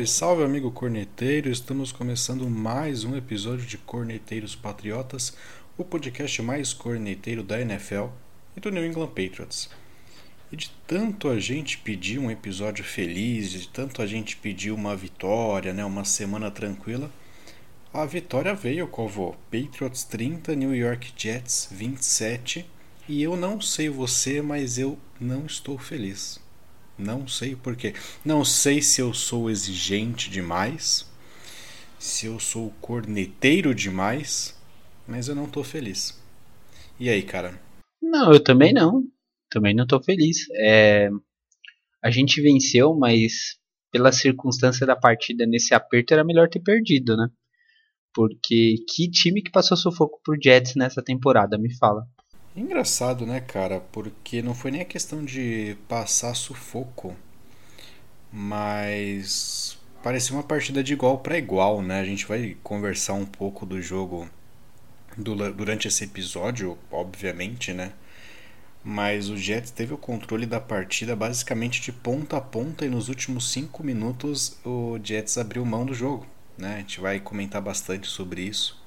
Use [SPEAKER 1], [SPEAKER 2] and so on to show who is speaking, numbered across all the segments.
[SPEAKER 1] Salve, salve, amigo corneteiro! Estamos começando mais um episódio de Corneteiros Patriotas, o podcast mais corneteiro da NFL e do New England Patriots. E de tanto a gente pedir um episódio feliz, de tanto a gente pedir uma vitória, né, uma semana tranquila, a vitória veio, Covo. Patriots 30, New York Jets 27. E eu não sei você, mas eu não estou feliz. Não sei porquê. Não sei se eu sou exigente demais, se eu sou corneteiro demais, mas eu não tô feliz. E aí, cara?
[SPEAKER 2] Não, eu também não. Também não tô feliz. É... A gente venceu, mas pela circunstância da partida nesse aperto era melhor ter perdido, né? Porque que time que passou sufoco pro Jets nessa temporada, me fala.
[SPEAKER 1] Engraçado, né, cara? Porque não foi nem a questão de passar sufoco, mas parecia uma partida de igual para igual, né? A gente vai conversar um pouco do jogo durante esse episódio, obviamente, né? Mas o Jets teve o controle da partida basicamente de ponta a ponta e nos últimos cinco minutos o Jets abriu mão do jogo, né? A gente vai comentar bastante sobre isso.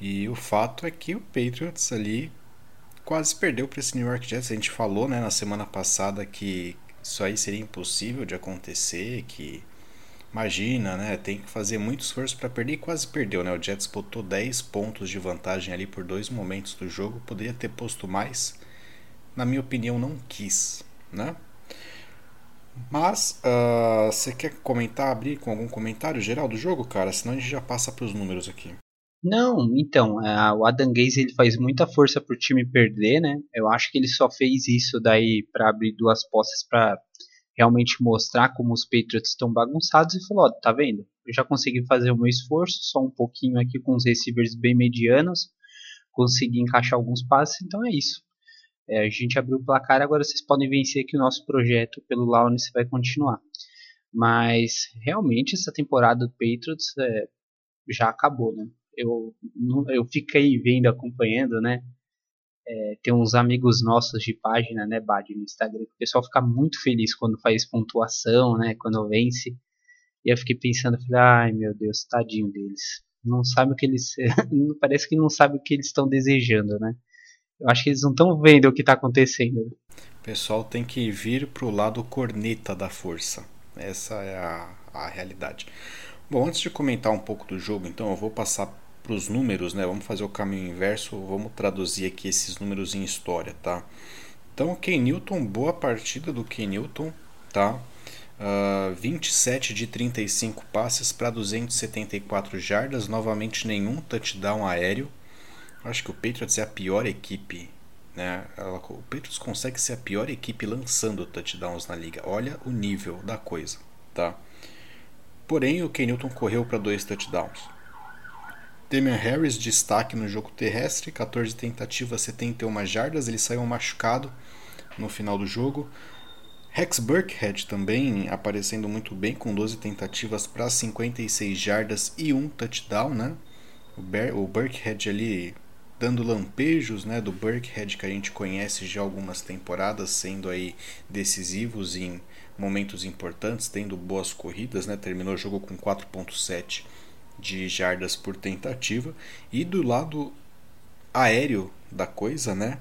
[SPEAKER 1] E o fato é que o Patriots ali quase perdeu para esse New York Jets. A gente falou né, na semana passada que isso aí seria impossível de acontecer, que imagina, né, tem que fazer muito esforço para perder e quase perdeu, né? O Jets botou 10 pontos de vantagem ali por dois momentos do jogo, poderia ter posto mais. Na minha opinião, não quis, né? Mas uh, você quer comentar, abrir com algum comentário geral do jogo, cara? Senão a gente já passa para os números aqui.
[SPEAKER 2] Não, então, é, o Adam Gaze ele faz muita força pro time perder, né? Eu acho que ele só fez isso daí para abrir duas posses para realmente mostrar como os Patriots estão bagunçados e falou, ó, tá vendo? Eu já consegui fazer o meu esforço, só um pouquinho aqui com os receivers bem medianos, consegui encaixar alguns passes, então é isso. É, a gente abriu o placar, agora vocês podem vencer que o nosso projeto pelo Lawrence vai continuar. Mas realmente essa temporada do Patriots é, já acabou, né? Eu, eu fiquei vendo, acompanhando, né? É, tem uns amigos nossos de página, né, Bad, no Instagram, o pessoal fica muito feliz quando faz pontuação, né, quando vence. E eu fiquei pensando, falei, ai meu Deus, tadinho deles. Não sabe o que eles. parece que não sabe o que eles estão desejando, né? Eu acho que eles não estão vendo o que está acontecendo.
[SPEAKER 1] O pessoal tem que vir pro lado corneta da força. Essa é a, a realidade. Bom, antes de comentar um pouco do jogo, então eu vou passar para os números, né? Vamos fazer o caminho inverso, vamos traduzir aqui esses números em história, tá? Então, Ken Newton, boa partida do Ken Newton, tá? Uh, 27 de 35 passes para 274 jardas, novamente nenhum touchdown aéreo. Acho que o Patriots é a pior equipe, né? O Patriots consegue ser a pior equipe lançando touchdowns na liga. Olha o nível da coisa, tá? Porém, o Ken Newton correu para dois touchdowns. Damian Harris, destaque no jogo terrestre, 14 tentativas, 71 jardas, ele saiu machucado no final do jogo. Rex Burkhead também aparecendo muito bem, com 12 tentativas para 56 jardas e um touchdown, né? O, Ber o Burkhead ali dando lampejos, né, do Burkhead que a gente conhece já algumas temporadas, sendo aí decisivos em momentos importantes, tendo boas corridas, né? Terminou o jogo com 4.7 de jardas por tentativa. E do lado aéreo da coisa, né?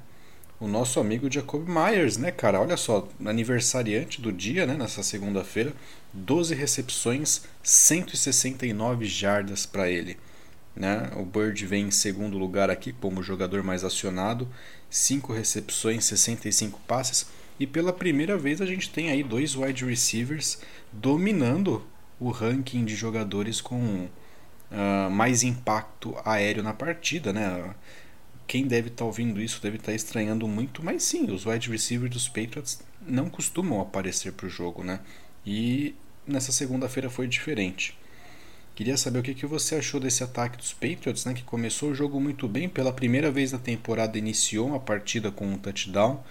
[SPEAKER 1] O nosso amigo Jacob Myers, né, cara? Olha só, aniversariante do dia, né? Nessa segunda-feira, 12 recepções, 169 jardas para ele. Né? O Bird vem em segundo lugar aqui como jogador mais acionado, 5 recepções, 65 passes. E pela primeira vez a gente tem aí dois wide receivers dominando o ranking de jogadores com uh, mais impacto aéreo na partida, né? Quem deve estar tá ouvindo isso deve estar tá estranhando muito, mas sim, os wide receivers dos Patriots não costumam aparecer para o jogo, né? E nessa segunda-feira foi diferente. Queria saber o que, que você achou desse ataque dos Patriots, né? Que começou o jogo muito bem, pela primeira vez na temporada iniciou uma partida com um touchdown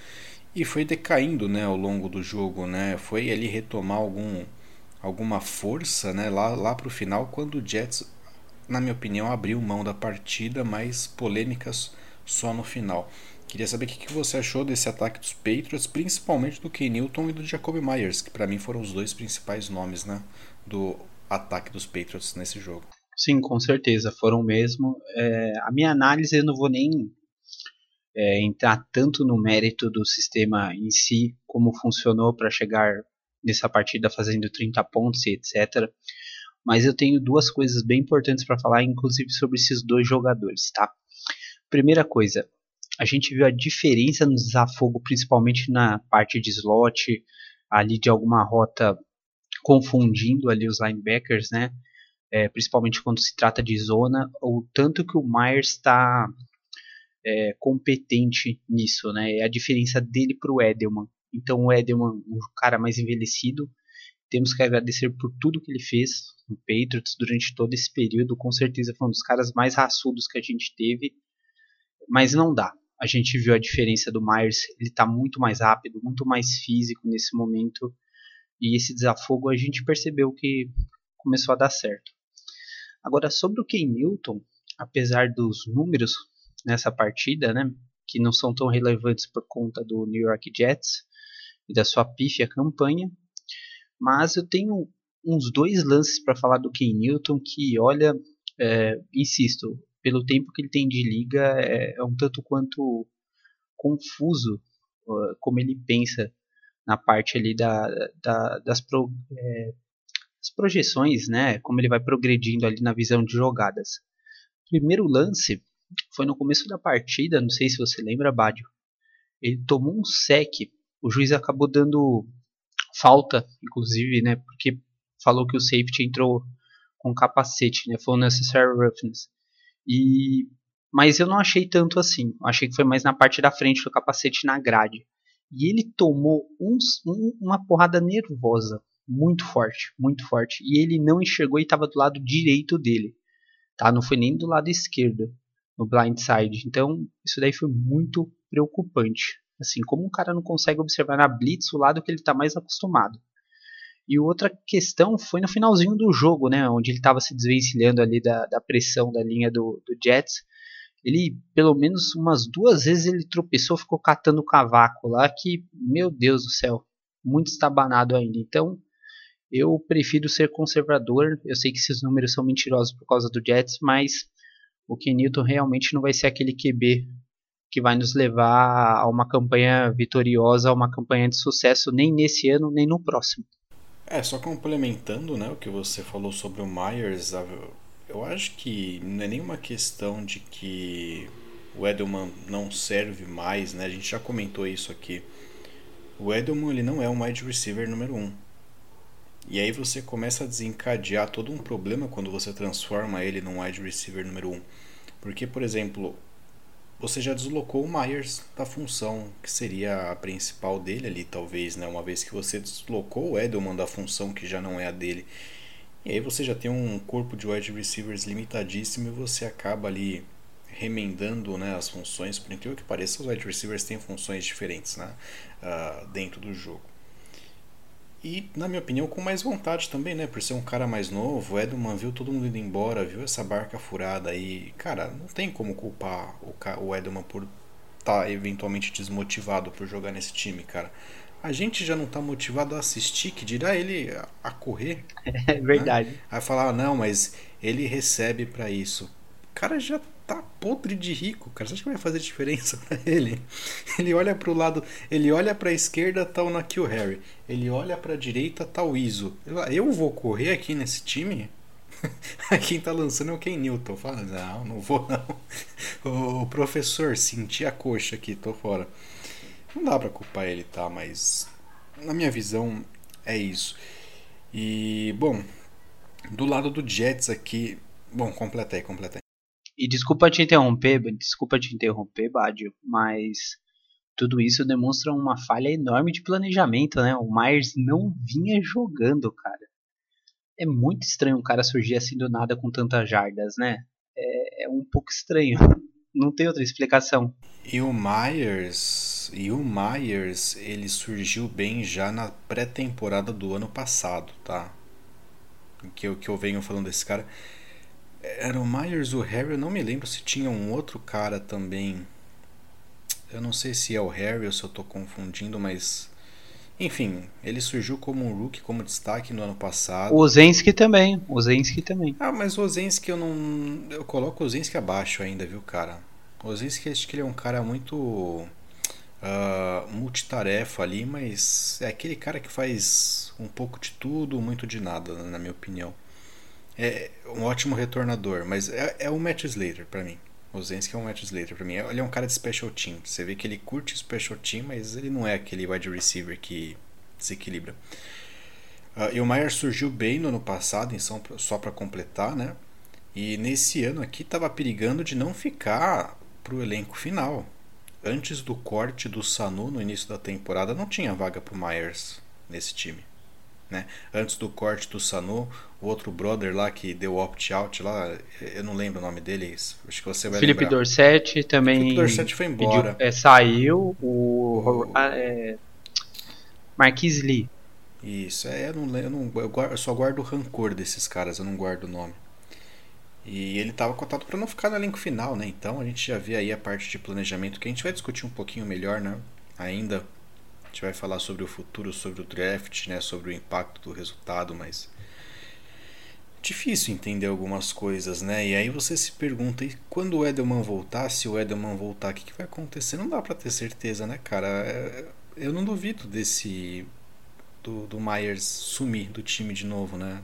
[SPEAKER 1] e foi decaindo, né, ao longo do jogo, né? Foi ali retomar algum alguma força, né, lá lá para o final quando o Jets na minha opinião, abriu mão da partida, mas polêmicas só no final. Queria saber o que você achou desse ataque dos Patriots, principalmente do Ken Newton e do Jacoby Myers, que para mim foram os dois principais nomes né, do ataque dos Patriots nesse jogo.
[SPEAKER 2] Sim, com certeza, foram mesmo. É, a minha análise eu não vou nem é, entrar tanto no mérito do sistema em si, como funcionou para chegar nessa partida fazendo 30 pontos e etc. Mas eu tenho duas coisas bem importantes para falar, inclusive sobre esses dois jogadores, tá? Primeira coisa, a gente viu a diferença no desafogo, principalmente na parte de slot, ali de alguma rota confundindo ali os linebackers, né? É, principalmente quando se trata de zona, o tanto que o Myers está é, competente nisso, né? É a diferença dele para o Edelman. Então o Edelman, um cara mais envelhecido, temos que agradecer por tudo que ele fez no Patriots durante todo esse período. Com certeza foi um dos caras mais raçudos que a gente teve, mas não dá a gente viu a diferença do Myers, ele está muito mais rápido, muito mais físico nesse momento, e esse desafogo a gente percebeu que começou a dar certo. Agora, sobre o Ken Newton, apesar dos números nessa partida, né, que não são tão relevantes por conta do New York Jets e da sua pífia campanha, mas eu tenho uns dois lances para falar do Ken Newton que, olha, é, insisto, pelo tempo que ele tem de liga, é, é um tanto quanto confuso uh, como ele pensa na parte ali da, da das, pro, é, projeções, né? Como ele vai progredindo ali na visão de jogadas. Primeiro lance foi no começo da partida, não sei se você lembra, Badio. Ele tomou um sec, o juiz acabou dando falta, inclusive, né? Porque falou que o safety entrou com capacete, né? Foi um necessary roughness. E mas eu não achei tanto assim. Achei que foi mais na parte da frente do capacete na grade. E ele tomou uns, um, uma porrada nervosa, muito forte, muito forte. E ele não enxergou e estava do lado direito dele, tá? Não foi nem do lado esquerdo, no blind side. Então isso daí foi muito preocupante. Assim, como um cara não consegue observar na blitz o lado que ele está mais acostumado. E outra questão foi no finalzinho do jogo, né, onde ele estava se desvencilhando ali da, da pressão da linha do, do, Jets. Ele, pelo menos umas duas vezes, ele tropeçou, ficou catando o cavaco lá, que, meu Deus do céu, muito estabanado ainda. Então, eu prefiro ser conservador. Eu sei que esses números são mentirosos por causa do Jets, mas o Kenilton realmente não vai ser aquele QB que vai nos levar a uma campanha vitoriosa, a uma campanha de sucesso, nem nesse ano, nem no próximo.
[SPEAKER 1] É, só complementando né, o que você falou sobre o Myers, eu acho que não é nenhuma questão de que o Edelman não serve mais, né? A gente já comentou isso aqui. O Edelman ele não é um wide receiver número um. E aí você começa a desencadear todo um problema quando você transforma ele num wide receiver número um. Porque, por exemplo, você já deslocou o Myers da função que seria a principal dele ali, talvez, né? Uma vez que você deslocou o Edelman da função que já não é a dele. E aí você já tem um corpo de wide receivers limitadíssimo e você acaba ali remendando né, as funções. Por incrível que pareça, os wide receivers têm funções diferentes né, uh, dentro do jogo. E, na minha opinião, com mais vontade também, né? Por ser um cara mais novo, o Edelman viu todo mundo indo embora, viu essa barca furada aí. Cara, não tem como culpar o, o Edelman por estar tá eventualmente desmotivado por jogar nesse time, cara. A gente já não tá motivado a assistir, que dirá ele a correr.
[SPEAKER 2] É verdade. Né?
[SPEAKER 1] Aí falar, ah, não, mas ele recebe para isso. O cara já tá podre de rico, cara. Você acha que vai fazer diferença para ele? Ele olha pro lado, ele olha pra esquerda, tá o Nakil Harry. Ele olha pra direita, tá o Iso. Eu vou correr aqui nesse time? Quem tá lançando é o Ken Newton. Fala, não, não vou não. O professor, senti a coxa aqui, tô fora. Não dá pra culpar ele, tá? Mas na minha visão é isso. E, bom, do lado do Jets aqui. Bom, completei, completei.
[SPEAKER 2] E desculpa te interromper, desculpa te interromper, Badio, mas tudo isso demonstra uma falha enorme de planejamento, né? O Myers não vinha jogando, cara. É muito estranho um cara surgir assim do nada com tantas jardas, né? É, é um pouco estranho. Não tem outra explicação.
[SPEAKER 1] E o Myers, e o Myers, ele surgiu bem já na pré-temporada do ano passado, tá? Que que eu venho falando desse cara era o Myers, o Harry, eu não me lembro se tinha um outro cara também. eu não sei se é o Harry ou se eu estou confundindo, mas enfim, ele surgiu como um rookie, como destaque no ano passado.
[SPEAKER 2] O Zenski também, o Zenski também.
[SPEAKER 1] Ah, mas o Zenski eu não. Eu coloco o Zenski abaixo ainda, viu, cara? O Zenski acho que ele é um cara muito. Uh, multitarefa ali, mas é aquele cara que faz um pouco de tudo, muito de nada, na minha opinião. É um ótimo retornador, mas é, é o Matt Slater para mim. O Zenski é um Matt Slater pra mim. Ele é um cara de special team. Você vê que ele curte special team, mas ele não é aquele wide receiver que desequilibra. Uh, e o Myers surgiu bem no ano passado, então, só para completar, né? E nesse ano aqui estava perigando de não ficar pro elenco final. Antes do corte do Sanu no início da temporada, não tinha vaga pro Myers nesse time. Né? Antes do corte do Sanu, o outro brother lá que deu opt-out lá, eu não lembro o nome dele, acho que você vai
[SPEAKER 2] Felipe
[SPEAKER 1] lembrar.
[SPEAKER 2] Dorset também.
[SPEAKER 1] Felipe Dorset foi embora.
[SPEAKER 2] Pediu, é, saiu o, o... É, Marquis Lee.
[SPEAKER 1] Isso, é, eu, não, eu, não, eu, guardo, eu só guardo o rancor desses caras, eu não guardo o nome. E ele estava cotado para não ficar no elenco final, né? Então a gente já vê aí a parte de planejamento que a gente vai discutir um pouquinho melhor, né? Ainda a gente vai falar sobre o futuro, sobre o draft, né? Sobre o impacto do resultado, mas difícil entender algumas coisas, né? E aí você se pergunta, e quando o Edelman voltar, se o Edelman voltar, o que, que vai acontecer? Não dá para ter certeza, né, cara? É, eu não duvido desse do, do Myers sumir do time de novo, né?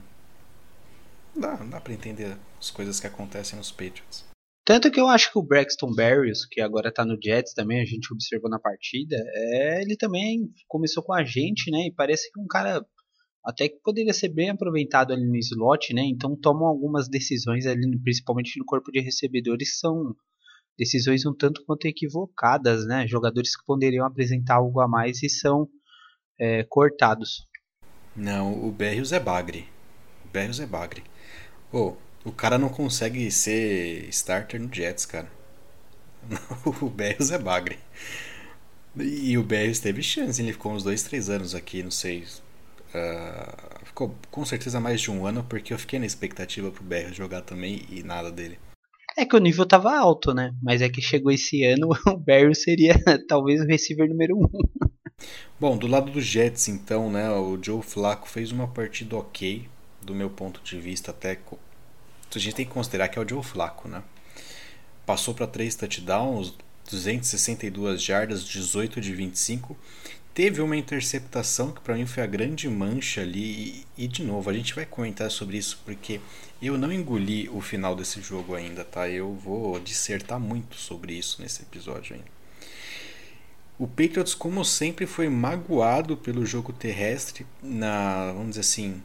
[SPEAKER 1] Dá, dá para entender as coisas que acontecem nos Patriots.
[SPEAKER 2] Tanto que eu acho que o Braxton Berrios, que agora tá no Jets também, a gente observou na partida, é, ele também começou com a gente, né? E parece que um cara até que poderia ser bem aproveitado ali no slot, né? Então tomam algumas decisões ali, principalmente no corpo de recebedores, são decisões um tanto quanto equivocadas, né? Jogadores que poderiam apresentar algo a mais e são é, cortados.
[SPEAKER 1] Não, o Berrios é bagre. O Berrios é bagre. Oh, o cara não consegue ser starter no Jets, cara. o Berrios é bagre. E o Berrios teve chance, ele ficou uns dois, três anos aqui, não sei, Uh, ficou com certeza mais de um ano, porque eu fiquei na expectativa pro BR jogar também e nada dele.
[SPEAKER 2] É que o nível tava alto, né? Mas é que chegou esse ano, o Barry seria talvez o receiver número um.
[SPEAKER 1] Bom, do lado dos Jets, então, né? O Joe Flacco fez uma partida ok, do meu ponto de vista, até. A gente tem que considerar que é o Joe Flacco, né? Passou para três touchdowns, 262 jardas, 18 de 25 teve uma interceptação que para mim foi a grande mancha ali. E, e, de novo, a gente vai comentar sobre isso porque eu não engoli o final desse jogo ainda, tá? Eu vou dissertar muito sobre isso nesse episódio ainda. O Patriots, como sempre, foi magoado pelo jogo terrestre na, vamos dizer assim,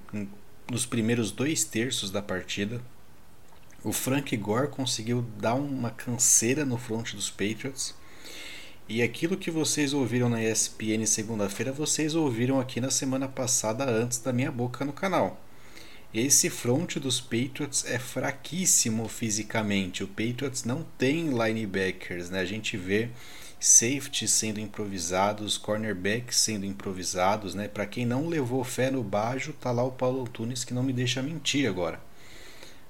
[SPEAKER 1] nos primeiros dois terços da partida. O Frank Gore conseguiu dar uma canseira no front dos Patriots. E aquilo que vocês ouviram na ESPN segunda-feira, vocês ouviram aqui na semana passada antes da minha boca no canal. Esse front dos Patriots é fraquíssimo fisicamente. O Patriots não tem linebackers, né? A gente vê safeties sendo improvisados, cornerbacks sendo improvisados, né? Para quem não levou fé no Bajo, tá lá o Paulo Tunes que não me deixa mentir agora.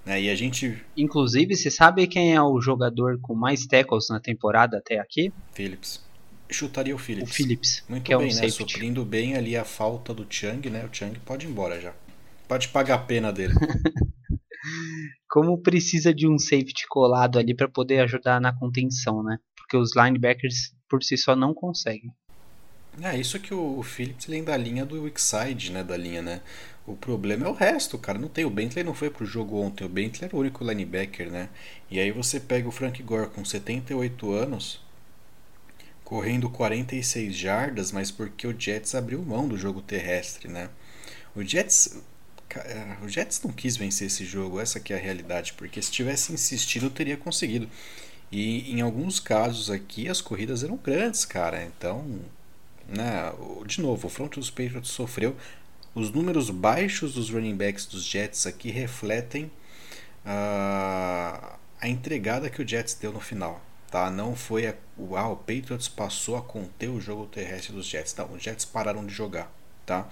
[SPEAKER 1] Né? E a gente.
[SPEAKER 2] Inclusive, você sabe quem é o jogador com mais tackles na temporada até aqui?
[SPEAKER 1] Phillips. Chutaria o Phillips.
[SPEAKER 2] O Phillips.
[SPEAKER 1] Muito
[SPEAKER 2] que
[SPEAKER 1] bem,
[SPEAKER 2] é um
[SPEAKER 1] né?
[SPEAKER 2] Safety.
[SPEAKER 1] Suprindo bem ali a falta do Chang, né? O Chang pode ir embora já. Pode pagar a pena dele.
[SPEAKER 2] Como precisa de um safety colado ali para poder ajudar na contenção, né? Porque os linebackers por si só não conseguem.
[SPEAKER 1] É, isso que o Phillips vem da linha do weak side, né? Da linha, né? O problema é o resto, cara. Não tem. O Bentley não foi pro jogo ontem. O Bentley era o único linebacker, né? E aí você pega o Frank Gore com 78 anos, correndo 46 jardas, mas porque o Jets abriu mão do jogo terrestre, né? O Jets. O Jets não quis vencer esse jogo, essa que é a realidade, porque se tivesse insistido teria conseguido. E em alguns casos aqui as corridas eram grandes, cara. Então, né, de novo, o front dos Patriots sofreu os números baixos dos running backs dos Jets aqui refletem uh, a entregada que o Jets deu no final. Tá? Não foi a, ah, o Patriots passou a conter o jogo terrestre dos Jets. Não, os Jets pararam de jogar. Tá?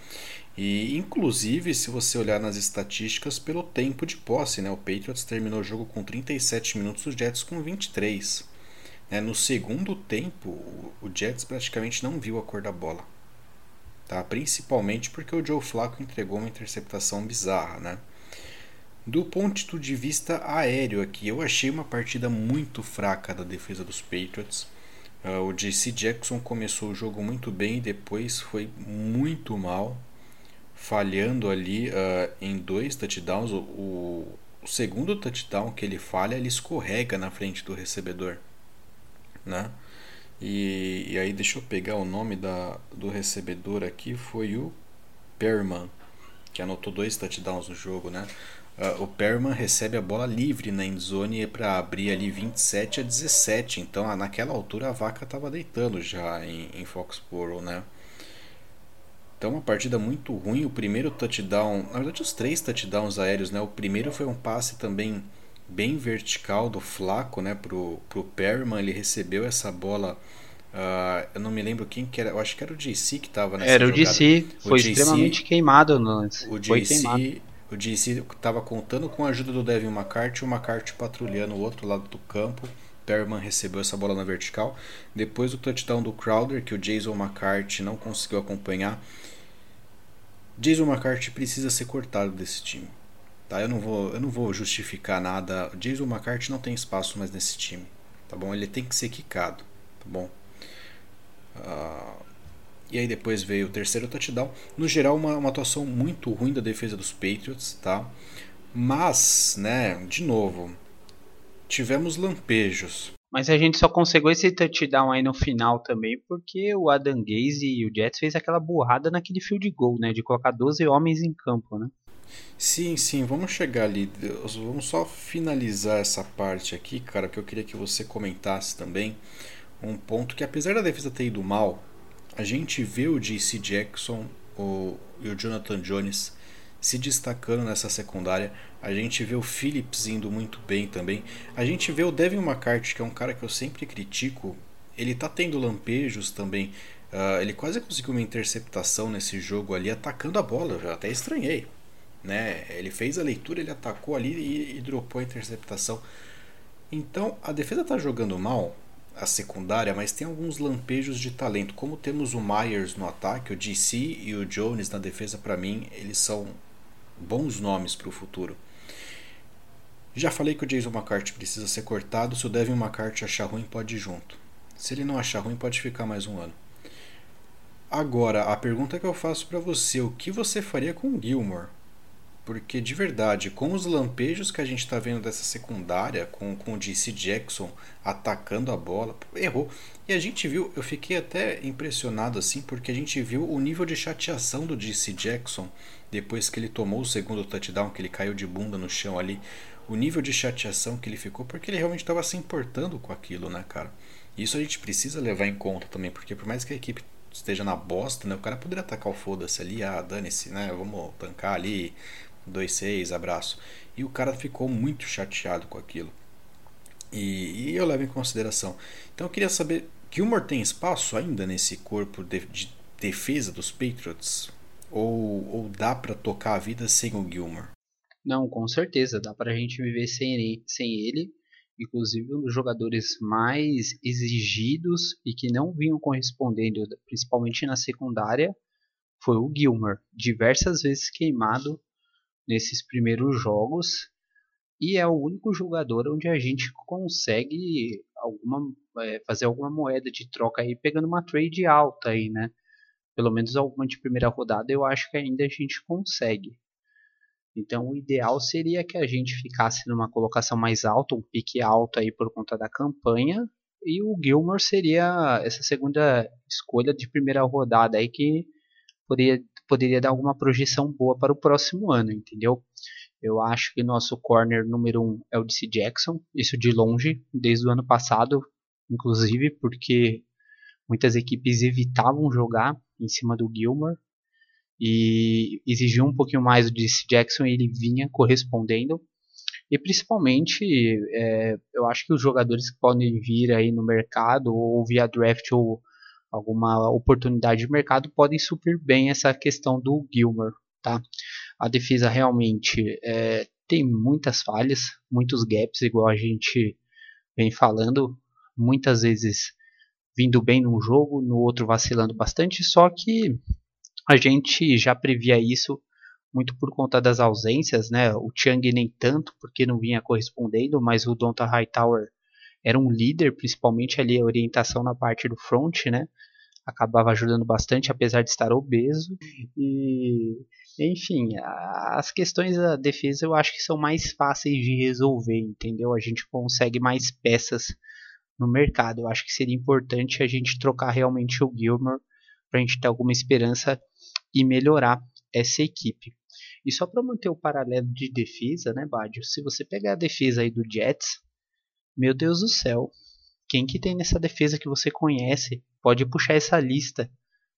[SPEAKER 1] E inclusive, se você olhar nas estatísticas, pelo tempo de posse, né? o Patriots terminou o jogo com 37 minutos, os Jets com 23. É, no segundo tempo, o Jets praticamente não viu a cor da bola. Tá? Principalmente porque o Joe Flacco entregou uma interceptação bizarra. Né? Do ponto de vista aéreo aqui, eu achei uma partida muito fraca da defesa dos Patriots. Uh, o JC Jackson começou o jogo muito bem e depois foi muito mal, falhando ali uh, em dois touchdowns. O, o, segundo touchdown que ele falha, ele escorrega na frente do recebedor. Né? E, e aí, deixa eu pegar o nome da, do recebedor aqui: foi o Perman, que anotou dois touchdowns no jogo. Né? Uh, o Perman recebe a bola livre na endzone para abrir ali 27 a 17. Então, ah, naquela altura, a vaca estava deitando já em, em Foxborough, né? Então, uma partida muito ruim. O primeiro touchdown, na verdade, os três touchdowns aéreos, né? O primeiro foi um passe também bem vertical do Flaco, né? Pro, pro Perman. Ele recebeu essa bola. Uh, eu não me lembro quem que era. Eu acho que era o JC que estava nessa
[SPEAKER 2] Era
[SPEAKER 1] o
[SPEAKER 2] JC. Foi JC, extremamente queimado no lance.
[SPEAKER 1] O JC o DC estava contando com a ajuda do Devin McCarthy, o McCarthy patrulhando o outro lado do campo. Perman recebeu essa bola na vertical. Depois do touchdown do Crowder, que o Jason McCarthy não conseguiu acompanhar. Jason McCarthy precisa ser cortado desse time. Tá? Eu, não vou, eu não vou justificar nada. Jason McCarthy não tem espaço mais nesse time. Tá bom? Ele tem que ser quicado. Tá bom? Uh, e aí depois veio o terceiro touchdown. No geral, uma, uma atuação muito ruim da defesa dos Patriots, tá? Mas, né, de novo, tivemos lampejos.
[SPEAKER 2] Mas a gente só conseguiu esse touchdown aí no final também porque o Adam Gaze e o Jets fez aquela burrada naquele field goal, né? De colocar 12 homens em campo, né?
[SPEAKER 1] Sim, sim, vamos chegar ali. Vamos só finalizar essa parte aqui, cara, que eu queria que você comentasse também. Um ponto que apesar da defesa ter ido mal, a gente vê o JC Jackson o, e o Jonathan Jones se destacando nessa secundária. A gente vê o Phillips indo muito bem também. A gente vê o Devin McCarthy, que é um cara que eu sempre critico. Ele tá tendo lampejos também. Uh, ele quase conseguiu uma interceptação nesse jogo ali, atacando a bola. Eu até estranhei. Né? Ele fez a leitura, ele atacou ali e, e dropou a interceptação. Então a defesa tá jogando mal, a secundária, mas tem alguns lampejos de talento. Como temos o Myers no ataque, o DC e o Jones na defesa, para mim, eles são bons nomes para o futuro. Já falei que o Jason McCarthy precisa ser cortado. Se o Devin McCarthy achar ruim, pode ir junto. Se ele não achar ruim, pode ficar mais um ano. Agora, a pergunta que eu faço para você: o que você faria com o Gilmore? Porque de verdade, com os lampejos que a gente está vendo dessa secundária, com, com o DC Jackson atacando a bola, errou. E a gente viu, eu fiquei até impressionado assim, porque a gente viu o nível de chateação do DC Jackson depois que ele tomou o segundo touchdown, que ele caiu de bunda no chão ali. O nível de chateação que ele ficou, porque ele realmente estava se importando com aquilo, né, cara? Isso a gente precisa levar em conta também, porque por mais que a equipe esteja na bosta, né, o cara poderia atacar o foda-se ali, ah, dane-se, né, vamos tancar ali, 2-6, abraço. E o cara ficou muito chateado com aquilo. E, e, eu levo em consideração. Então eu queria saber, Gilmore tem espaço ainda nesse corpo de, de defesa dos Patriots? Ou, ou dá para tocar a vida sem o Gilmore?
[SPEAKER 2] Não, com certeza, dá para a gente viver sem ele, sem ele. Inclusive um dos jogadores mais exigidos e que não vinham correspondendo, principalmente na secundária, foi o Gilmore. Diversas vezes queimado nesses primeiros jogos e é o único jogador onde a gente consegue alguma é, fazer alguma moeda de troca aí pegando uma trade alta aí, né? Pelo menos alguma de primeira rodada eu acho que ainda a gente consegue. Então o ideal seria que a gente ficasse numa colocação mais alta, um pique alto aí por conta da campanha, e o Gilmore seria essa segunda escolha de primeira rodada aí que poderia, poderia dar alguma projeção boa para o próximo ano, entendeu? Eu acho que nosso corner número um é o DC Jackson, isso de longe, desde o ano passado, inclusive porque muitas equipes evitavam jogar em cima do Gilmore e exigiam um pouquinho mais do DC Jackson e ele vinha correspondendo. E principalmente, é, eu acho que os jogadores que podem vir aí no mercado ou via draft ou alguma oportunidade de mercado, podem suprir bem essa questão do Gilmer. Tá? A defesa realmente é, tem muitas falhas, muitos gaps, igual a gente vem falando, muitas vezes vindo bem num jogo, no outro vacilando bastante, só que a gente já previa isso muito por conta das ausências, né? O Chang nem tanto, porque não vinha correspondendo, mas o Donta Hightower era um líder, principalmente ali a orientação na parte do front, né? Acabava ajudando bastante, apesar de estar obeso. E, enfim, as questões da defesa eu acho que são mais fáceis de resolver, entendeu? A gente consegue mais peças no mercado. Eu acho que seria importante a gente trocar realmente o Gilmore para a gente ter alguma esperança e melhorar essa equipe. E só para manter o paralelo de defesa, né, Badio? Se você pegar a defesa aí do Jets, meu Deus do céu, quem que tem nessa defesa que você conhece? Pode puxar essa lista.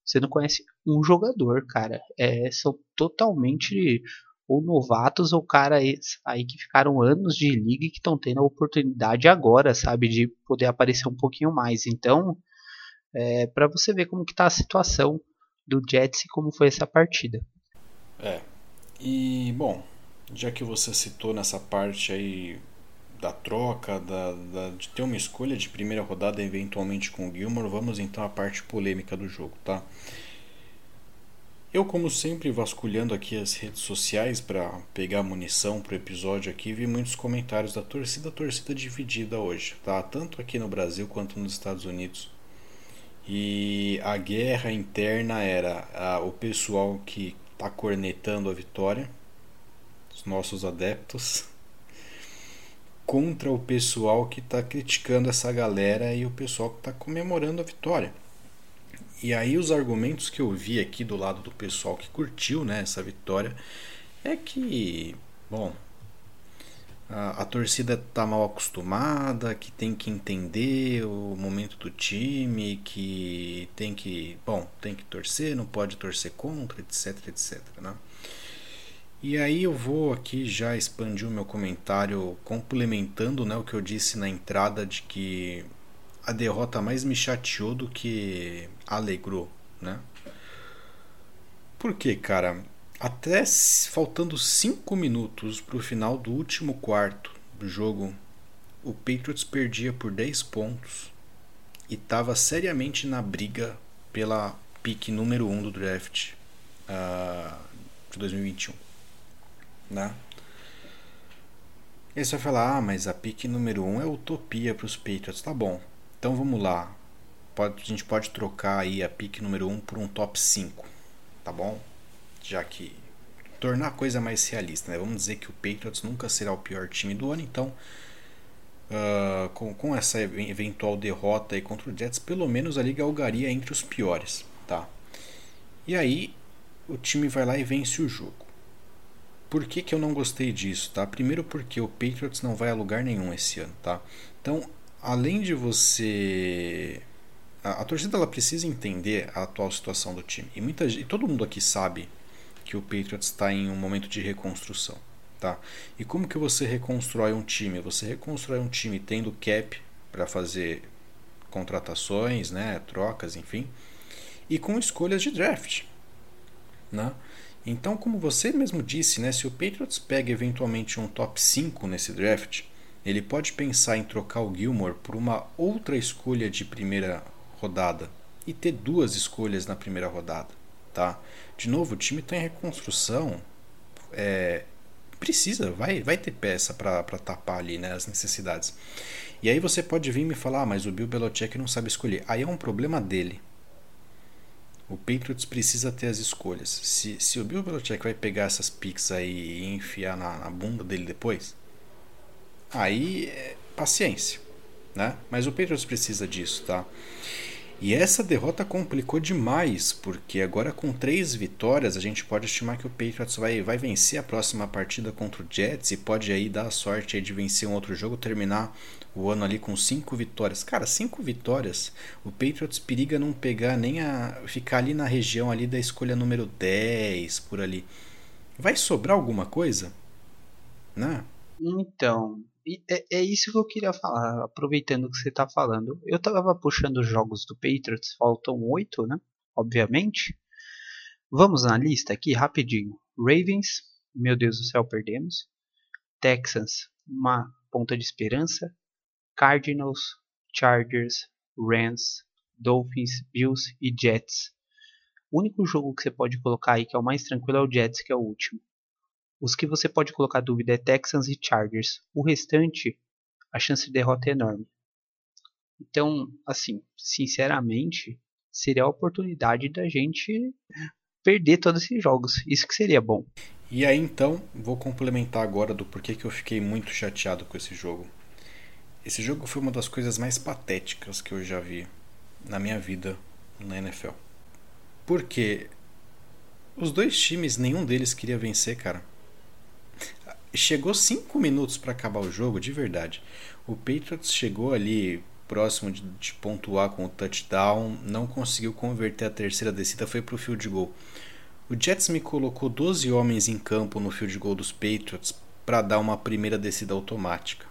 [SPEAKER 2] Você não conhece um jogador, cara. É, são totalmente ou novatos ou caras aí que ficaram anos de liga e que estão tendo a oportunidade agora, sabe, de poder aparecer um pouquinho mais. Então, é, para você ver como que tá a situação do Jets e como foi essa partida.
[SPEAKER 1] É. E bom, já que você citou nessa parte aí da troca, da, da, de ter uma escolha de primeira rodada eventualmente com o Gilmore, vamos então à parte polêmica do jogo, tá? Eu, como sempre, vasculhando aqui as redes sociais para pegar munição para o episódio aqui, vi muitos comentários da torcida, torcida dividida hoje, tá? Tanto aqui no Brasil quanto nos Estados Unidos. E a guerra interna era a, o pessoal que está cornetando a vitória, os nossos adeptos, contra o pessoal que está criticando essa galera e o pessoal que está comemorando a vitória. E aí os argumentos que eu vi aqui do lado do pessoal que curtiu né, essa vitória é que, bom, a, a torcida está mal acostumada, que tem que entender o momento do time, que tem que, bom, tem que torcer, não pode torcer contra, etc, etc, né? E aí eu vou aqui já expandir o meu comentário complementando né, o que eu disse na entrada de que a derrota mais me chateou do que alegrou, né? Por que, cara? Até faltando 5 minutos para o final do último quarto do jogo, o Patriots perdia por 10 pontos e estava seriamente na briga pela pick número 1 um do draft uh, de 2021. Né? E você vai falar, ah, mas a pick número 1 um é utopia para os Patriots. Tá bom, então vamos lá. Pode, a gente pode trocar aí a pick número 1 um por um top 5, tá bom? Já que tornar a coisa mais realista, né? Vamos dizer que o Patriots nunca será o pior time do ano, então uh, com, com essa eventual derrota aí contra o Jets, pelo menos a liga galgaria entre os piores, tá? E aí o time vai lá e vence o jogo. Por que, que eu não gostei disso, tá? Primeiro porque o Patriots não vai a lugar nenhum esse ano, tá? Então além de você a, a, torcida ela precisa entender a atual situação do time. E muita e todo mundo aqui sabe que o Patriots está em um momento de reconstrução tá? E como que você reconstrói um time? Você reconstrói um time tendo cap para fazer contratações né? Trocas enfim e com escolhas de draft né então como você mesmo disse né se o Patriots pega eventualmente um top 5 nesse draft ele pode pensar em trocar o Gilmore por uma outra escolha de primeira rodada e ter duas escolhas na primeira rodada, tá? De novo, o time está em reconstrução, é, precisa, vai, vai ter peça para tapar ali né, as necessidades. E aí você pode vir me falar, ah, mas o Bill Belichick não sabe escolher. Aí é um problema dele. O Patriots precisa ter as escolhas. Se, se o Bill Belichick vai pegar essas picks aí e enfiar na, na bunda dele depois, aí é paciência, né? Mas o Patriots precisa disso, tá? E essa derrota complicou demais, porque agora com três vitórias a gente pode estimar que o Patriots vai, vai vencer a próxima partida contra o Jets e pode aí dar a sorte de vencer um outro jogo, terminar o ano ali com cinco vitórias. Cara, cinco vitórias, o Patriots periga não pegar nem a. ficar ali na região ali da escolha número 10, por ali. Vai sobrar alguma coisa? Né?
[SPEAKER 2] Então, é, é isso que eu queria falar, aproveitando que você está falando. Eu estava puxando os jogos do Patriots, faltam oito, né? Obviamente. Vamos na lista aqui rapidinho. Ravens, meu Deus do céu, perdemos. Texans, uma ponta de esperança. Cardinals, Chargers, Rams, Dolphins, Bills e Jets. O único jogo que você pode colocar aí que é o mais tranquilo é o Jets, que é o último. Os que você pode colocar dúvida é Texans e Chargers. O restante, a chance de derrota é enorme. Então, assim, sinceramente, seria a oportunidade da gente perder todos esses jogos. Isso que seria bom.
[SPEAKER 1] E aí então, vou complementar agora do porquê que eu fiquei muito chateado com esse jogo. Esse jogo foi uma das coisas mais patéticas que eu já vi na minha vida na NFL. Porque os dois times, nenhum deles queria vencer, cara. Chegou cinco minutos para acabar o jogo, de verdade. O Patriots chegou ali próximo de, de, pontuar com o touchdown, não conseguiu converter a terceira descida, foi para o field goal. O Jets me colocou 12 homens em campo no field goal dos Patriots para dar uma primeira descida automática.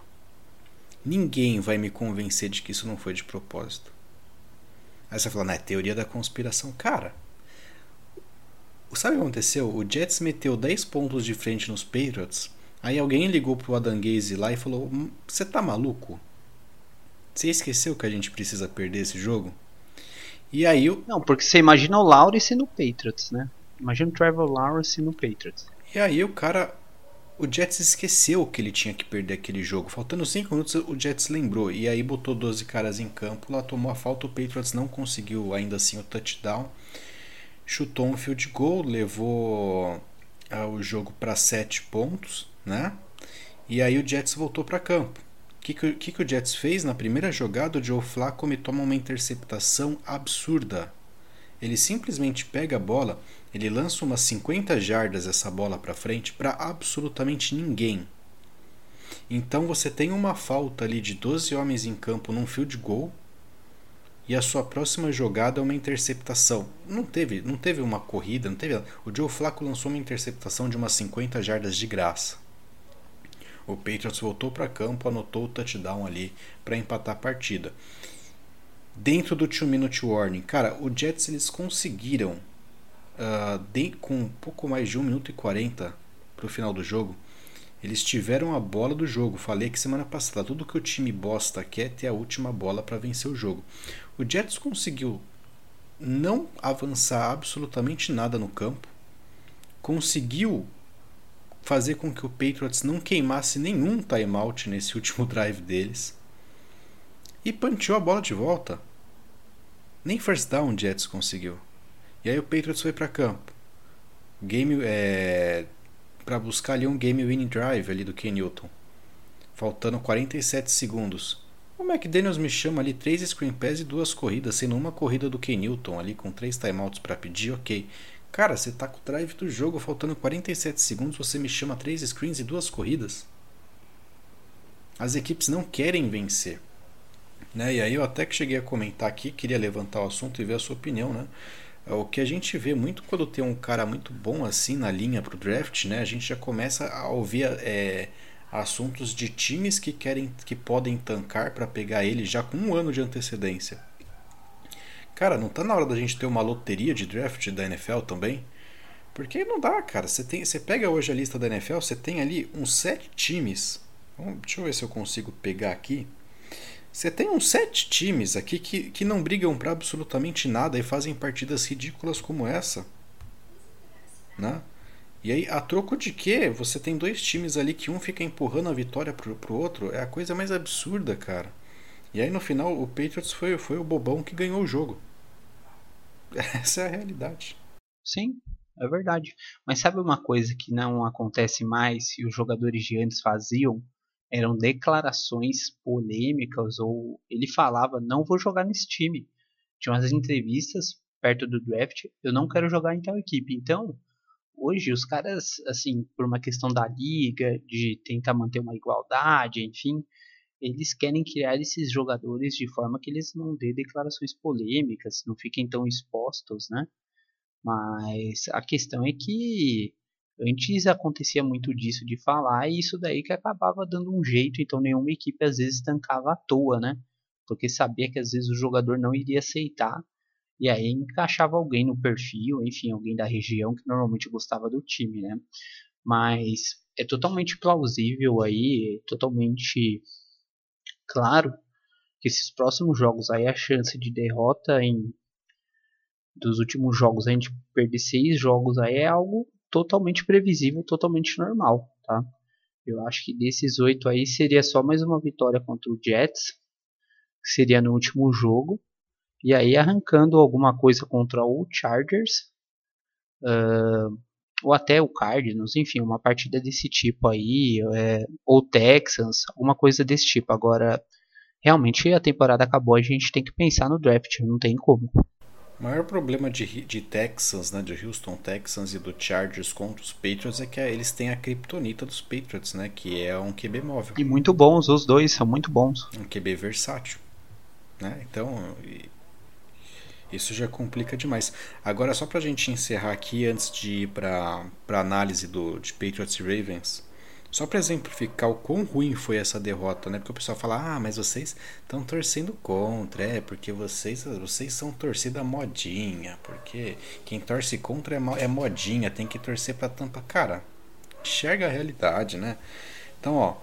[SPEAKER 1] Ninguém vai me convencer de que isso não foi de propósito. Aí você fala, não, é teoria da conspiração. Cara, sabe o que aconteceu? O Jets meteu 10 pontos de frente nos Patriots. Aí alguém ligou pro Adam Gaze lá e falou: hum, Você tá maluco? Você esqueceu que a gente precisa perder esse jogo?
[SPEAKER 2] E aí o... Não, porque você imagina o Lawrence no Patriots, né? Imagina o Trevor Lawrence no Patriots.
[SPEAKER 1] E aí o cara o Jets esqueceu que ele tinha que perder aquele jogo. Faltando 5 minutos, o Jets lembrou. E aí botou 12 caras em campo. Lá tomou a falta. O Patriots não conseguiu ainda assim o touchdown. Chutou um field goal. Levou ah, o jogo para 7 pontos. Né? E aí o Jets voltou para campo. O que, que, que o Jets fez? Na primeira jogada, o Joe Flacco me toma uma interceptação absurda. Ele simplesmente pega a bola ele lança umas 50 jardas essa bola para frente para absolutamente ninguém. Então você tem uma falta ali de 12 homens em campo num field goal e a sua próxima jogada é uma interceptação. Não teve, não teve uma corrida, não teve. O Joe Flacco lançou uma interceptação de umas 50 jardas de graça. O Patriots voltou para campo, anotou o touchdown ali para empatar a partida. Dentro do 2 minute warning, cara, o Jets eles conseguiram uh, de, com um pouco mais de 1 minuto e 40 para o final do jogo, eles tiveram a bola do jogo. Falei que semana passada, tudo que o time bosta quer é ter a última bola para vencer o jogo. O Jets conseguiu não avançar absolutamente nada no campo, conseguiu fazer com que o Patriots não queimasse nenhum timeout nesse último drive deles e panteou a bola de volta. Nem first down o Jets conseguiu. E aí o Patriots foi para campo. Game é para buscar ali um game winning drive ali do Ken Newton. Faltando 47 segundos. O McDaniels me chama ali três screen pass e duas corridas, sendo uma corrida do Ken Newton ali com três timeouts para pedir, ok. Cara, você tá com o drive do jogo faltando 47 segundos, você me chama três screens e duas corridas. As equipes não querem vencer. Né? E aí eu até que cheguei a comentar aqui, queria levantar o assunto e ver a sua opinião, né? É o que a gente vê muito quando tem um cara muito bom assim na linha para o draft, né? A gente já começa a ouvir é, assuntos de times que querem, que podem tancar para pegar ele já com um ano de antecedência. Cara, não tá na hora da gente ter uma loteria de draft da NFL também? Porque não dá, cara. Você tem, você pega hoje a lista da NFL, você tem ali uns sete times. Deixa eu ver se eu consigo pegar aqui. Você tem uns sete times aqui que, que não brigam para absolutamente nada e fazem partidas ridículas como essa. Né? E aí, a troco de quê? Você tem dois times ali que um fica empurrando a vitória pro, pro outro. É a coisa mais absurda, cara. E aí, no final, o Patriots foi, foi o bobão que ganhou o jogo. Essa é a realidade.
[SPEAKER 2] Sim, é verdade. Mas sabe uma coisa que não acontece mais e os jogadores de antes faziam? eram declarações polêmicas ou ele falava não vou jogar nesse time. Tinha umas entrevistas perto do draft, eu não quero jogar em tal equipe. Então, hoje os caras, assim, por uma questão da liga, de tentar manter uma igualdade, enfim, eles querem criar esses jogadores de forma que eles não dêem declarações polêmicas, não fiquem tão expostos, né? Mas a questão é que Antes acontecia muito disso de falar e isso daí que acabava dando um jeito, então nenhuma equipe às vezes tancava à toa, né? Porque sabia que às vezes o jogador não iria aceitar e aí encaixava alguém no perfil, enfim, alguém da região que normalmente gostava do time, né? Mas é totalmente plausível aí, totalmente claro que esses próximos jogos aí a chance de derrota em dos últimos jogos a gente perder seis jogos aí é algo totalmente previsível, totalmente normal, tá? Eu acho que desses oito aí seria só mais uma vitória contra o Jets, que seria no último jogo, e aí arrancando alguma coisa contra o Chargers, uh, ou até o Cardinals, enfim, uma partida desse tipo aí, é, ou Texans, alguma coisa desse tipo. Agora, realmente a temporada acabou, a gente tem que pensar no draft, não tem como.
[SPEAKER 1] O maior problema de, de Texans, né, de Houston Texans e do Chargers contra os Patriots é que eles têm a criptonita dos Patriots, né, que é um QB móvel.
[SPEAKER 2] E muito bons, os dois são muito bons.
[SPEAKER 1] Um QB versátil, né? Então, isso já complica demais. Agora, só para a gente encerrar aqui, antes de ir para a análise do, de Patriots e Ravens, só para exemplificar o quão ruim foi essa derrota, né? Porque o pessoal fala, ah, mas vocês estão torcendo contra, é, porque vocês, vocês são torcida modinha, porque quem torce contra é, é modinha, tem que torcer para tampa. Cara, enxerga a realidade, né? Então, ó,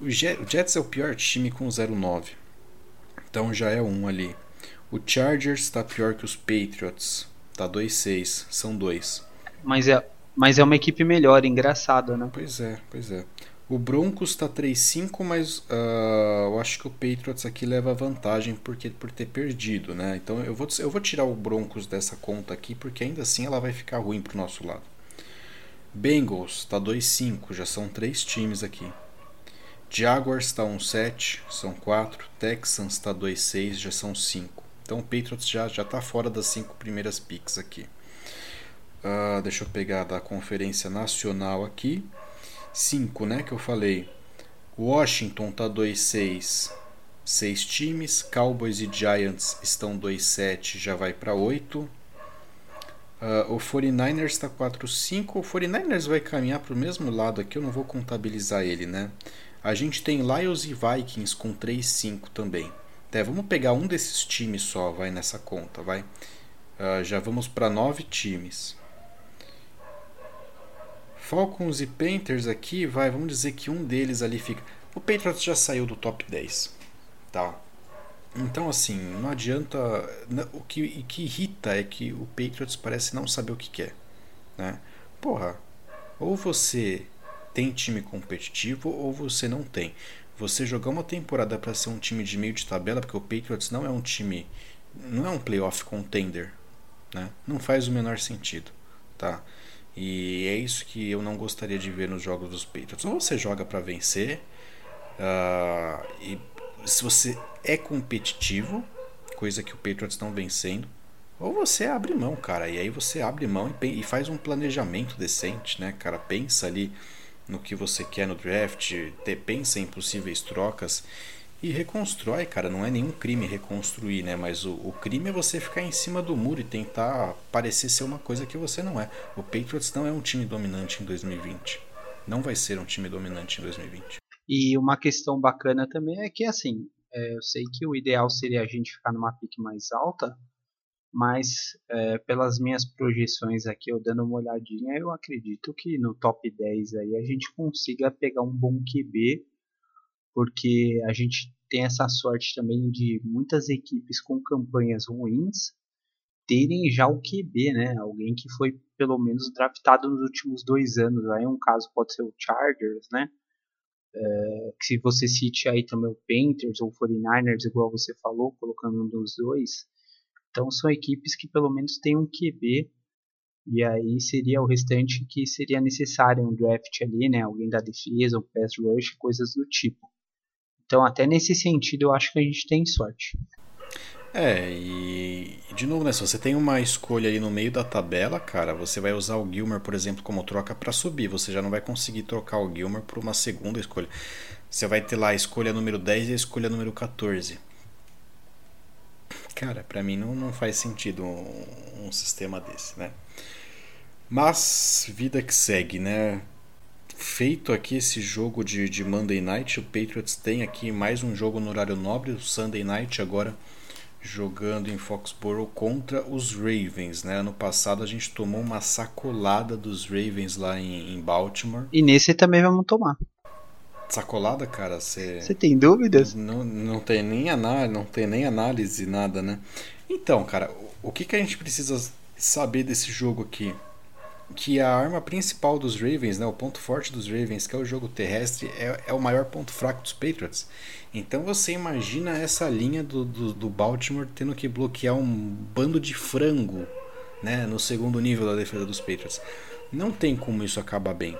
[SPEAKER 1] o Jets é o pior time com 0-9. Então já é um ali. O Chargers está pior que os Patriots. Tá 2-6, são dois.
[SPEAKER 2] Mas é, mas é uma equipe melhor, engraçado, né?
[SPEAKER 1] Pois é, pois é. O Broncos está 3-5, mas uh, eu acho que o Patriots aqui leva vantagem porque, por ter perdido, né? Então eu vou, eu vou tirar o Broncos dessa conta aqui, porque ainda assim ela vai ficar ruim pro nosso lado. Bengals está 2-5, já são três times aqui. Jaguars está 1-7, são 4. Texans está 2-6, já são 5. Então o Patriots já está fora das cinco primeiras picks aqui. Uh, deixa eu pegar da Conferência Nacional aqui. 5, né, que eu falei. Washington tá 2-6, 6 times. Cowboys e Giants estão 2-7, já vai para 8. Uh, o 49ers está 4-5. O 49ers vai caminhar para o mesmo lado aqui, eu não vou contabilizar ele, né? A gente tem Lions e Vikings com 3-5 também. Vamos pegar um desses times só, vai nessa conta, vai. Uh, já vamos para 9 times. Falcons e Panthers aqui, vai, vamos dizer que um deles ali fica. O Patriots já saiu do top 10, tá? Então, assim, não adianta. O que, o que irrita é que o Patriots parece não saber o que quer, né? Porra, ou você tem time competitivo ou você não tem. Você jogar uma temporada para ser um time de meio de tabela, porque o Patriots não é um time, não é um playoff contender, né? Não faz o menor sentido, tá? E é isso que eu não gostaria de ver nos jogos dos Patriots. Ou você joga para vencer, uh, e se você é competitivo, coisa que o Patriots estão vencendo, ou você abre mão, cara. E aí você abre mão e, e faz um planejamento decente, né, cara? Pensa ali no que você quer no draft, ter, pensa em possíveis trocas e reconstrói, cara. Não é nenhum crime reconstruir, né? Mas o, o, crime é você ficar em cima do muro e tentar parecer ser uma coisa que você não é. O Patriots não é um time dominante em 2020. Não vai ser um time dominante em 2020.
[SPEAKER 2] E uma questão bacana também é que, assim, é, eu sei que o ideal seria a gente ficar numa pique mais alta, mas é, pelas minhas projeções aqui, eu dando uma olhadinha, eu acredito que no top 10 aí a gente consiga pegar um bom QB porque a gente tem essa sorte também de muitas equipes com campanhas ruins terem já o QB, né? Alguém que foi pelo menos draftado nos últimos dois anos. Aí um caso pode ser o Chargers, né? É, se você cite aí também o Panthers ou o 49ers, igual você falou, colocando um dos dois. Então são equipes que pelo menos têm um QB e aí seria o restante que seria necessário um draft ali, né? Alguém da defesa, um pass rush, coisas do tipo. Então, até nesse sentido, eu acho que a gente tem sorte.
[SPEAKER 1] É, e de novo, né? Se você tem uma escolha ali no meio da tabela, cara, você vai usar o Gilmer, por exemplo, como troca para subir. Você já não vai conseguir trocar o Gilmer por uma segunda escolha. Você vai ter lá a escolha número 10 e a escolha número 14. Cara, para mim não, não faz sentido um, um sistema desse, né? Mas vida que segue, né? feito aqui esse jogo de, de Monday Night, o Patriots tem aqui mais um jogo no horário nobre, o Sunday Night agora jogando em Foxborough contra os Ravens, né? Ano passado a gente tomou uma sacolada dos Ravens lá em, em Baltimore.
[SPEAKER 2] E nesse também vamos tomar.
[SPEAKER 1] Sacolada, cara. Você
[SPEAKER 2] tem dúvidas?
[SPEAKER 1] Não, não tem nem análise, não tem nem análise nada, né? Então, cara, o que, que a gente precisa saber desse jogo aqui? Que a arma principal dos Ravens, né, o ponto forte dos Ravens, que é o jogo terrestre, é, é o maior ponto fraco dos Patriots. Então você imagina essa linha do, do, do Baltimore tendo que bloquear um bando de frango né, no segundo nível da defesa dos Patriots. Não tem como isso acabar bem.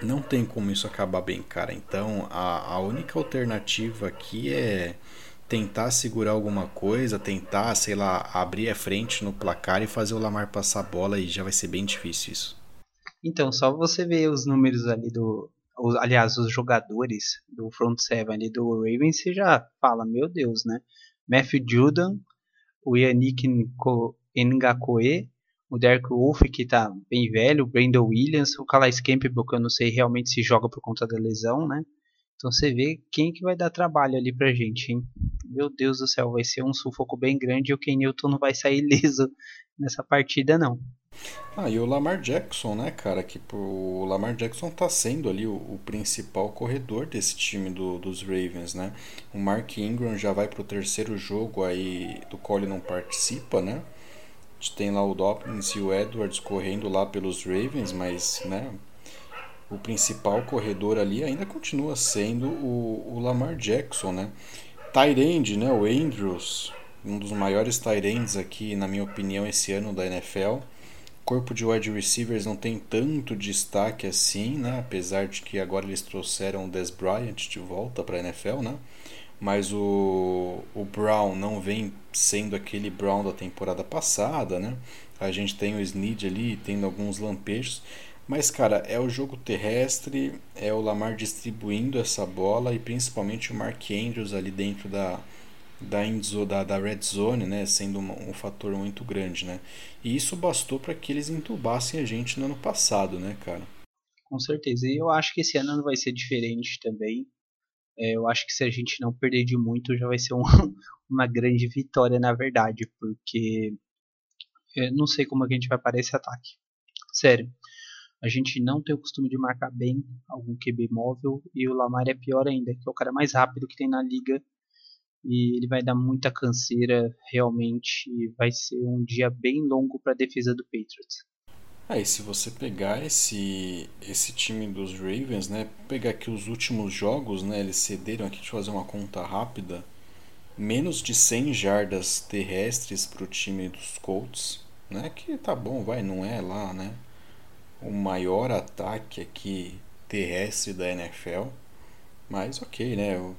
[SPEAKER 1] Não tem como isso acabar bem, cara. Então a, a única alternativa aqui é tentar segurar alguma coisa, tentar, sei lá, abrir a frente no placar e fazer o Lamar passar a bola e já vai ser bem difícil isso.
[SPEAKER 2] Então, só você ver os números ali do. Os, aliás, os jogadores do front seven ali do Ravens, você já fala, meu Deus, né? Matthew Judon, o Yannick Ngakoe, o Derek Wolf, que tá bem velho, o Brandon Williams, o Calais Campbell, que eu não sei realmente se joga por conta da lesão, né? Então você vê quem que vai dar trabalho ali pra gente, hein? Meu Deus do céu, vai ser um sufoco bem grande e o Ken Newton não vai sair liso nessa partida, não.
[SPEAKER 1] Ah, e o Lamar Jackson, né, cara? Que o Lamar Jackson tá sendo ali o, o principal corredor desse time do, dos Ravens, né? O Mark Ingram já vai pro terceiro jogo aí do ele não participa, né? Gente tem lá o Dobbins e o Edwards correndo lá pelos Ravens, mas, né? o principal corredor ali ainda continua sendo o, o Lamar Jackson, né? Tyrande, né? O Andrews, um dos maiores Tyrands aqui, na minha opinião, esse ano da NFL. Corpo de wide receivers não tem tanto destaque assim, né? Apesar de que agora eles trouxeram o Des Bryant de volta para a NFL, né? Mas o, o Brown não vem sendo aquele Brown da temporada passada, né? A gente tem o Snead ali tendo alguns lampejos. Mas, cara, é o jogo terrestre, é o Lamar distribuindo essa bola e principalmente o Mark Andrews ali dentro da, da, da, da red zone, né, sendo um, um fator muito grande, né? E isso bastou para que eles entubassem a gente no ano passado, né, cara?
[SPEAKER 2] Com certeza. E eu acho que esse ano não vai ser diferente também. É, eu acho que se a gente não perder de muito, já vai ser um, uma grande vitória, na verdade, porque eu não sei como a gente vai parar esse ataque. Sério. A gente não tem o costume de marcar bem algum QB móvel e o Lamar é pior ainda, que é o cara mais rápido que tem na liga e ele vai dar muita canseira. Realmente vai ser um dia bem longo para a defesa do Patriots.
[SPEAKER 1] Ah, e se você pegar esse, esse time dos Ravens, né, pegar aqui os últimos jogos, né, eles cederam aqui, deixa eu fazer uma conta rápida, menos de 100 jardas terrestres para o time dos Colts, né, que tá bom, vai, não é lá, né, o maior ataque aqui terrestre da NFL. Mas ok, né?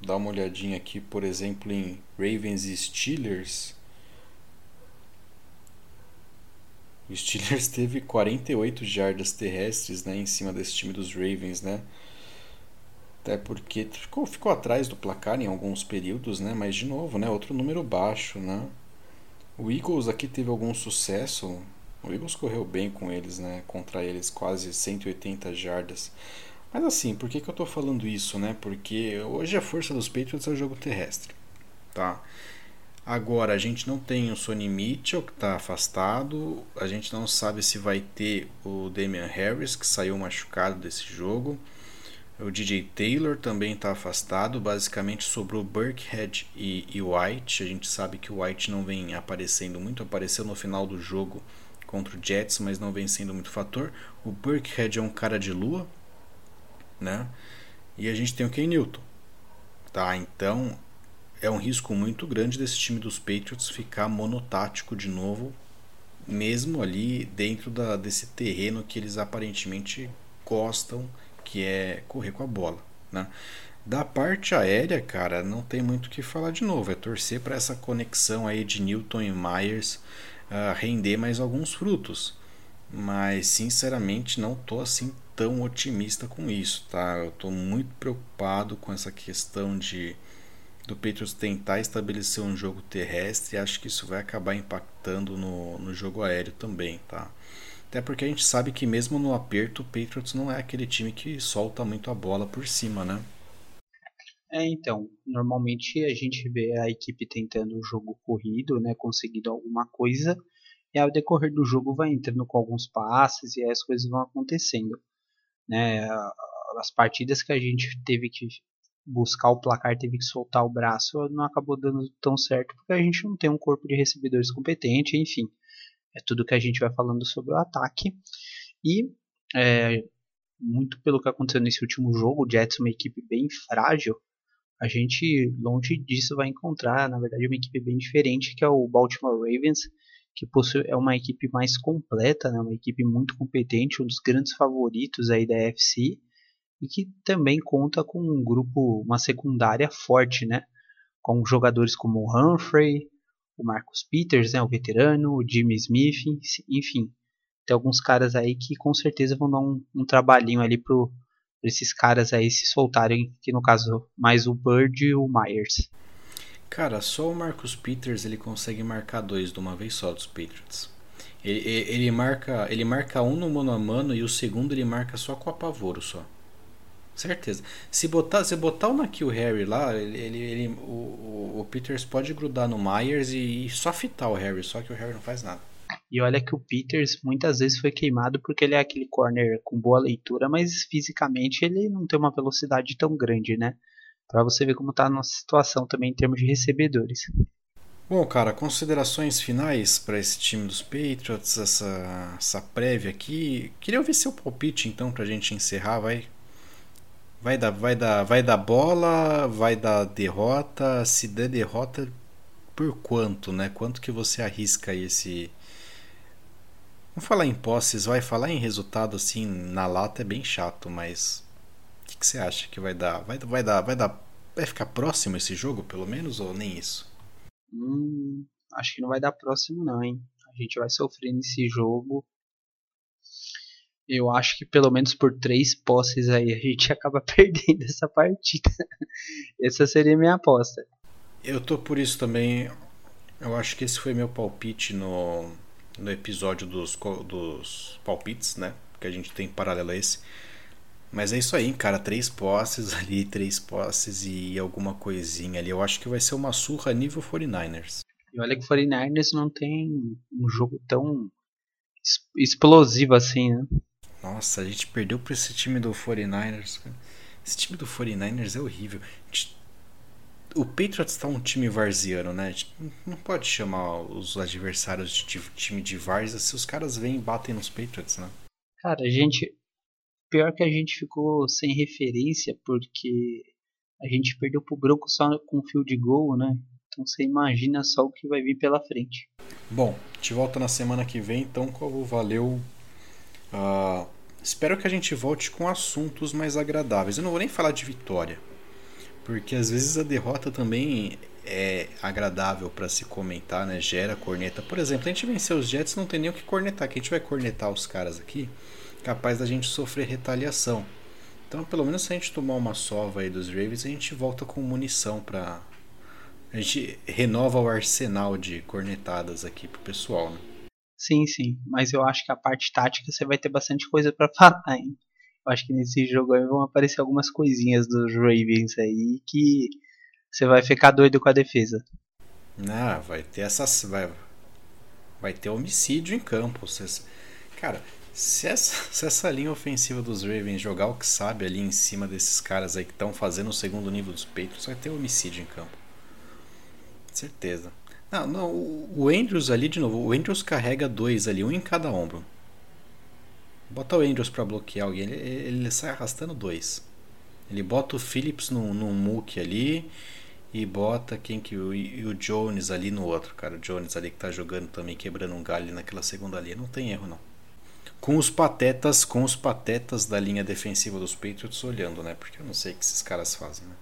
[SPEAKER 1] Dar uma olhadinha aqui, por exemplo, em Ravens e Steelers. O Steelers teve 48 jardas terrestres né, em cima desse time dos Ravens, né? Até porque ficou, ficou atrás do placar em alguns períodos, né? Mas de novo, né? Outro número baixo, né? O Eagles aqui teve algum sucesso, o Eagles correu bem com eles, né? Contra eles, quase 180 jardas. Mas assim, por que, que eu estou falando isso, né? Porque hoje a força dos Patriots é o jogo terrestre, tá? Agora, a gente não tem o Sonny Mitchell, que está afastado. A gente não sabe se vai ter o Damian Harris, que saiu machucado desse jogo. O DJ Taylor também está afastado. Basicamente sobrou Burkhead e, e White. A gente sabe que o White não vem aparecendo muito. Apareceu no final do jogo contra o Jets, mas não vem sendo muito fator. O Burkhead é um cara de lua, né? E a gente tem o Ken Newton, tá? Então é um risco muito grande desse time dos Patriots ficar monotático de novo, mesmo ali dentro da, desse terreno que eles aparentemente gostam, que é correr com a bola, né? Da parte aérea, cara, não tem muito o que falar de novo. É torcer para essa conexão aí de Newton e Myers uh, render mais alguns frutos. Mas sinceramente não tô assim tão otimista com isso, tá? Eu tô muito preocupado com essa questão de do Patriots tentar estabelecer um jogo terrestre acho que isso vai acabar impactando no, no jogo aéreo também, tá? Até porque a gente sabe que mesmo no aperto o Patriots não é aquele time que solta muito a bola por cima, né?
[SPEAKER 2] É, então, normalmente a gente vê a equipe tentando o jogo corrido, né, conseguindo alguma coisa, e ao decorrer do jogo vai entrando com alguns passes e as coisas vão acontecendo, né? as partidas que a gente teve que buscar o placar, teve que soltar o braço, não acabou dando tão certo porque a gente não tem um corpo de recebedores competente, enfim. É tudo que a gente vai falando sobre o ataque. E é, muito pelo que aconteceu nesse último jogo, o Jets é uma equipe bem frágil. A gente longe disso vai encontrar, na verdade, uma equipe bem diferente que é o Baltimore Ravens, que possui, é uma equipe mais completa, né, uma equipe muito competente, um dos grandes favoritos aí da FC e que também conta com um grupo, uma secundária forte, né, com jogadores como o Humphrey, o Marcus Peters, né, o veterano, o Jimmy Smith, enfim, tem alguns caras aí que com certeza vão dar um, um trabalhinho ali para esses caras aí se soltarem, que no caso mais o Bird e o Myers.
[SPEAKER 1] Cara, só o Marcus Peters ele consegue marcar dois de uma vez só dos Patriots. Ele, ele, marca ele marca um no mano a mano e o segundo ele marca só com apavoro só. Certeza. Se botar, se botar o Nakil Harry lá, ele, ele, ele o, o, Peters pode grudar no Myers e, e, só fitar o Harry, só que o Harry não faz nada.
[SPEAKER 2] E olha que o Peters muitas vezes foi queimado porque ele é aquele corner com boa leitura, mas fisicamente ele não tem uma velocidade tão grande, né? Para você ver como está a nossa situação também em termos de recebedores.
[SPEAKER 1] Bom, cara, considerações finais para esse time dos Patriots, essa, essa prévia aqui. Queria ouvir seu palpite então para a gente encerrar, vai. Vai dar, vai dar, vai dar bola, vai dar derrota. Se der derrota, por quanto, né? Quanto que você arrisca esse Vamos falar em posses, vai falar em resultado assim na lata é bem chato, mas o que, que, você acha que vai dar? Vai, vai dar, vai dar, vai ficar próximo esse jogo pelo menos ou nem isso?
[SPEAKER 2] Hum, acho que não vai dar próximo não, hein? A gente vai sofrer nesse jogo. Eu acho que pelo menos por três posses aí a gente acaba perdendo essa partida. essa seria a minha aposta.
[SPEAKER 1] Eu tô por isso também. Eu acho que esse foi meu palpite no no episódio dos, dos palpites, né? Que a gente tem paralelo a esse. Mas é isso aí, cara. Três posses ali, três posses e alguma coisinha ali. Eu acho que vai ser uma surra nível 49ers.
[SPEAKER 2] E olha que o 49ers não tem um jogo tão explosivo assim, né?
[SPEAKER 1] Nossa, a gente perdeu para esse time do 49ers. Esse time do 49ers é horrível. Gente o Patriots tá um time varziano, né? Não pode chamar os adversários de time de várzea se os caras vêm e batem nos Patriots, né?
[SPEAKER 2] Cara, a gente. Pior que a gente ficou sem referência porque a gente perdeu pro Broncos só com field goal, né? Então você imagina só o que vai vir pela frente.
[SPEAKER 1] Bom, te volta na semana que vem, então, valeu. Uh, espero que a gente volte com assuntos mais agradáveis. Eu não vou nem falar de vitória porque às vezes a derrota também é agradável para se comentar, né? Gera corneta. Por exemplo, a gente venceu os Jets, não tem nem o que cornetar. Que a gente vai cornetar os caras aqui, capaz da gente sofrer retaliação. Então, pelo menos se a gente tomar uma sova aí dos Ravens, a gente volta com munição para a gente renova o arsenal de cornetadas aqui pro pessoal, né?
[SPEAKER 2] Sim, sim, mas eu acho que a parte tática você vai ter bastante coisa para falar, hein? Eu acho que nesse jogo aí vão aparecer algumas coisinhas dos Ravens aí que você vai ficar doido com a defesa.
[SPEAKER 1] Não, vai ter essas. Vai, vai ter homicídio em campo. Cês, cara, se essa, se essa linha ofensiva dos Ravens jogar o que sabe ali em cima desses caras aí que estão fazendo o segundo nível dos peitos, vai ter homicídio em campo. Certeza. Não, não, o Andrews ali, de novo, o Andrews carrega dois ali, um em cada ombro. Bota o Andrews para bloquear alguém, ele, ele, sai arrastando dois. Ele bota o Phillips num, num muque ali e bota quem que o, e o Jones ali no outro, cara. O Jones ali que tá jogando também, quebrando um galho naquela segunda linha. Não tem erro, não. Com os patetas, com os patetas da linha defensiva dos Patriots olhando, né? Porque eu não sei o que esses caras fazem, né?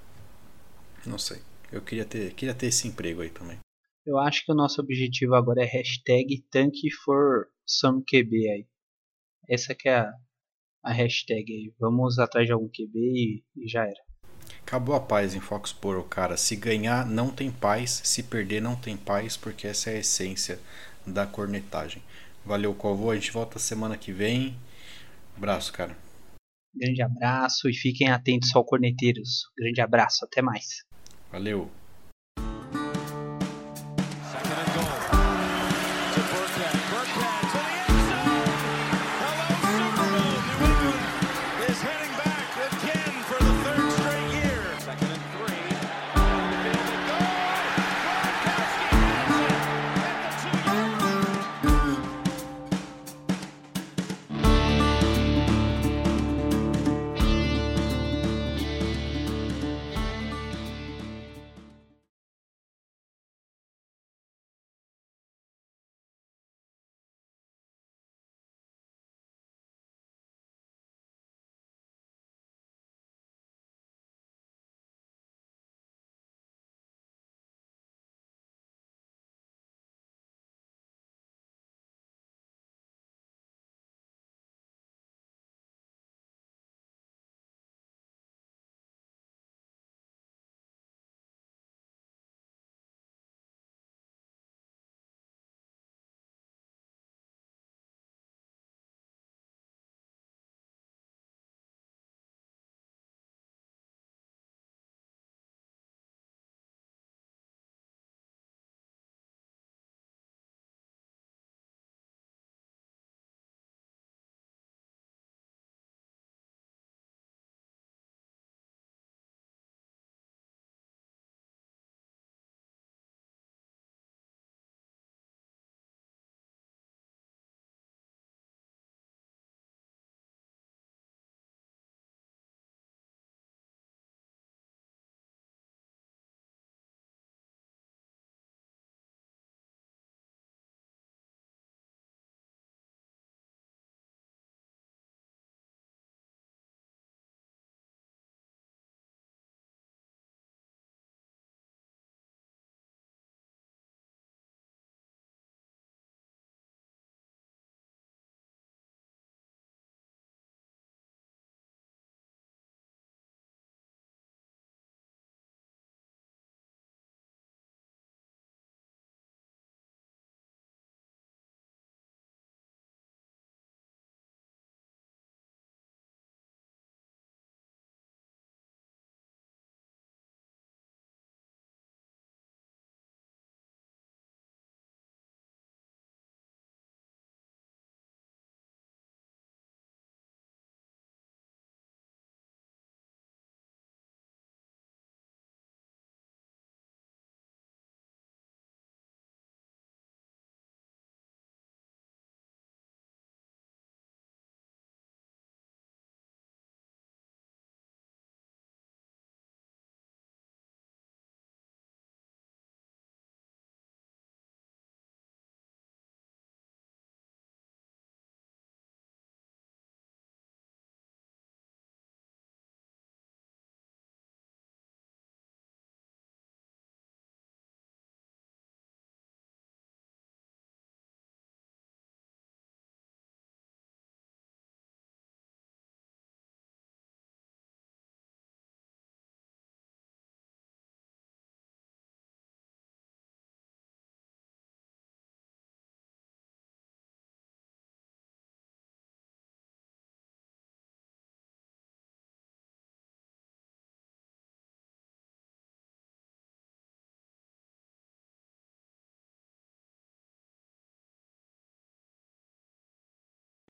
[SPEAKER 1] Não sei. Eu queria ter, queria ter esse emprego aí também.
[SPEAKER 2] Eu acho que o nosso objetivo agora é hashtag tank for some QB aí. Essa que é a, a hashtag aí. Vamos atrás de algum QB e, e já era.
[SPEAKER 1] Acabou a paz em Foxborough, cara. Se ganhar, não tem paz. Se perder, não tem paz, porque essa é a essência da cornetagem. Valeu, Covô. A gente volta semana que vem. Abraço, cara.
[SPEAKER 2] Grande abraço e fiquem atentos ao Corneteiros. Grande abraço, até mais.
[SPEAKER 1] Valeu.